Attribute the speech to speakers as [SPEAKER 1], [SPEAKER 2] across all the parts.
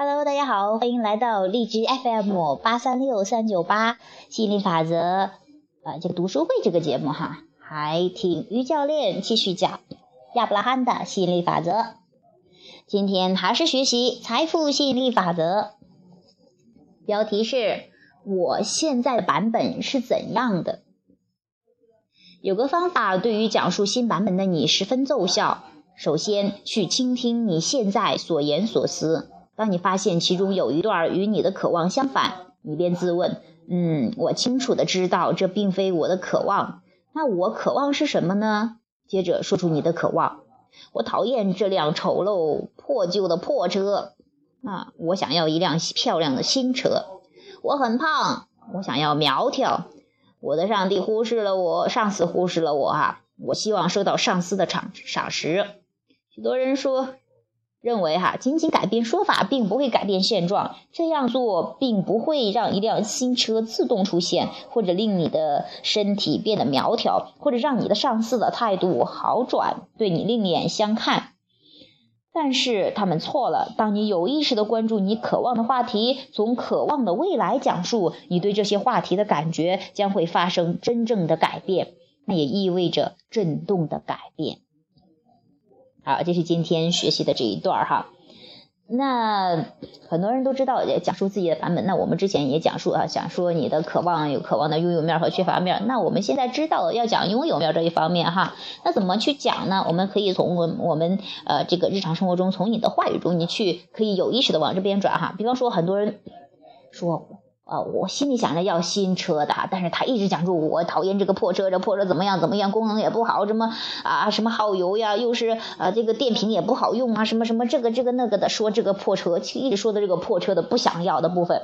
[SPEAKER 1] Hello，大家好，欢迎来到荔枝 FM 八三六三九八吸引力法则呃这个读书会这个节目哈，还听于教练继续讲亚伯拉罕的吸引力法则。今天还是学习财富吸引力法则，标题是我现在的版本是怎样的？有个方法对于讲述新版本的你十分奏效。首先，去倾听你现在所言所思。当你发现其中有一段与你的渴望相反，你便自问：“嗯，我清楚的知道这并非我的渴望。那我渴望是什么呢？”接着说出你的渴望：“我讨厌这辆丑陋破旧的破车。啊，我想要一辆漂亮的新车。我很胖，我想要苗条。我的上帝忽视了我，上司忽视了我啊！我希望收到上司的赏赏识。许多人说。”认为哈，仅仅改变说法并不会改变现状，这样做并不会让一辆新车自动出现，或者令你的身体变得苗条，或者让你的上司的态度好转，对你另眼相看。但是他们错了。当你有意识的关注你渴望的话题，从渴望的未来讲述，你对这些话题的感觉将会发生真正的改变，那也意味着震动的改变。好，这是今天学习的这一段哈。那很多人都知道讲述自己的版本。那我们之前也讲述啊，讲说你的渴望有渴望的拥有面和缺乏面。那我们现在知道了要讲拥有面这一方面哈。那怎么去讲呢？我们可以从我我们呃这个日常生活中，从你的话语中，你去可以有意识的往这边转哈。比方说，很多人说。啊，我心里想着要新车的，但是他一直讲出我讨厌这个破车，这破车怎么样怎么样，功能也不好，什么啊什么耗油呀，又是啊这个电瓶也不好用啊，什么什么这个这个那个的，说这个破车，一直说的这个破车的不想要的部分，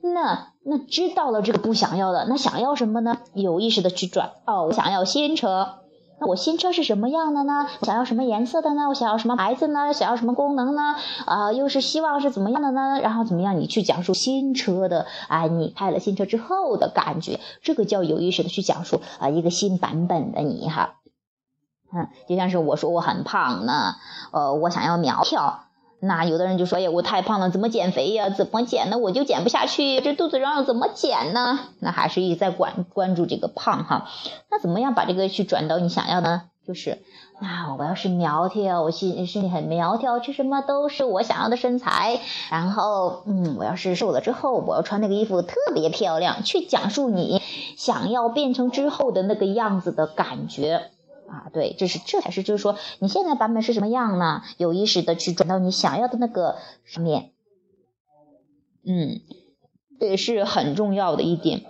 [SPEAKER 1] 那那知道了这个不想要的，那想要什么呢？有意识的去转，哦，我想要新车。那我新车是什么样的呢？想要什么颜色的呢？我想要什么牌子呢？想要什么功能呢？啊，又是希望是怎么样的呢？然后怎么样？你去讲述新车的啊，你开了新车之后的感觉，这个叫有意识的去讲述啊，一个新版本的你哈。嗯，就像是我说我很胖呢，呃，我想要苗条。那有的人就说：“哎呀，我太胖了，怎么减肥呀？怎么减呢？我就减不下去，这肚子上怎么减呢？”那还是一直在关关注这个胖哈。那怎么样把这个去转到你想要呢？就是那我要是苗条，我心身体很苗条，吃什么都是我想要的身材。然后，嗯，我要是瘦了之后，我要穿那个衣服特别漂亮，去讲述你想要变成之后的那个样子的感觉。啊，对，这是这才是，就是说你现在版本是什么样呢？有意识的去转到你想要的那个上面，嗯，这也是很重要的一点。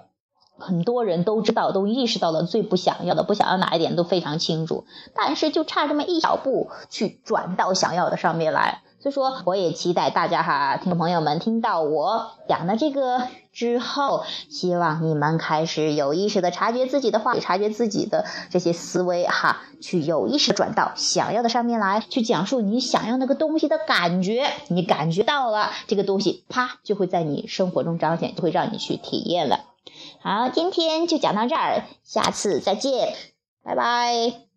[SPEAKER 1] 很多人都知道，都意识到了最不想要的，不想要哪一点都非常清楚，但是就差这么一小步去转到想要的上面来。所以说，我也期待大家哈，听众朋友们听到我讲的这个之后，希望你们开始有意识的察觉自己的话，察觉自己的这些思维哈，去有意识转到想要的上面来，去讲述你想要那个东西的感觉，你感觉到了这个东西，啪就会在你生活中彰显，就会让你去体验了。好，今天就讲到这儿，下次再见，拜拜。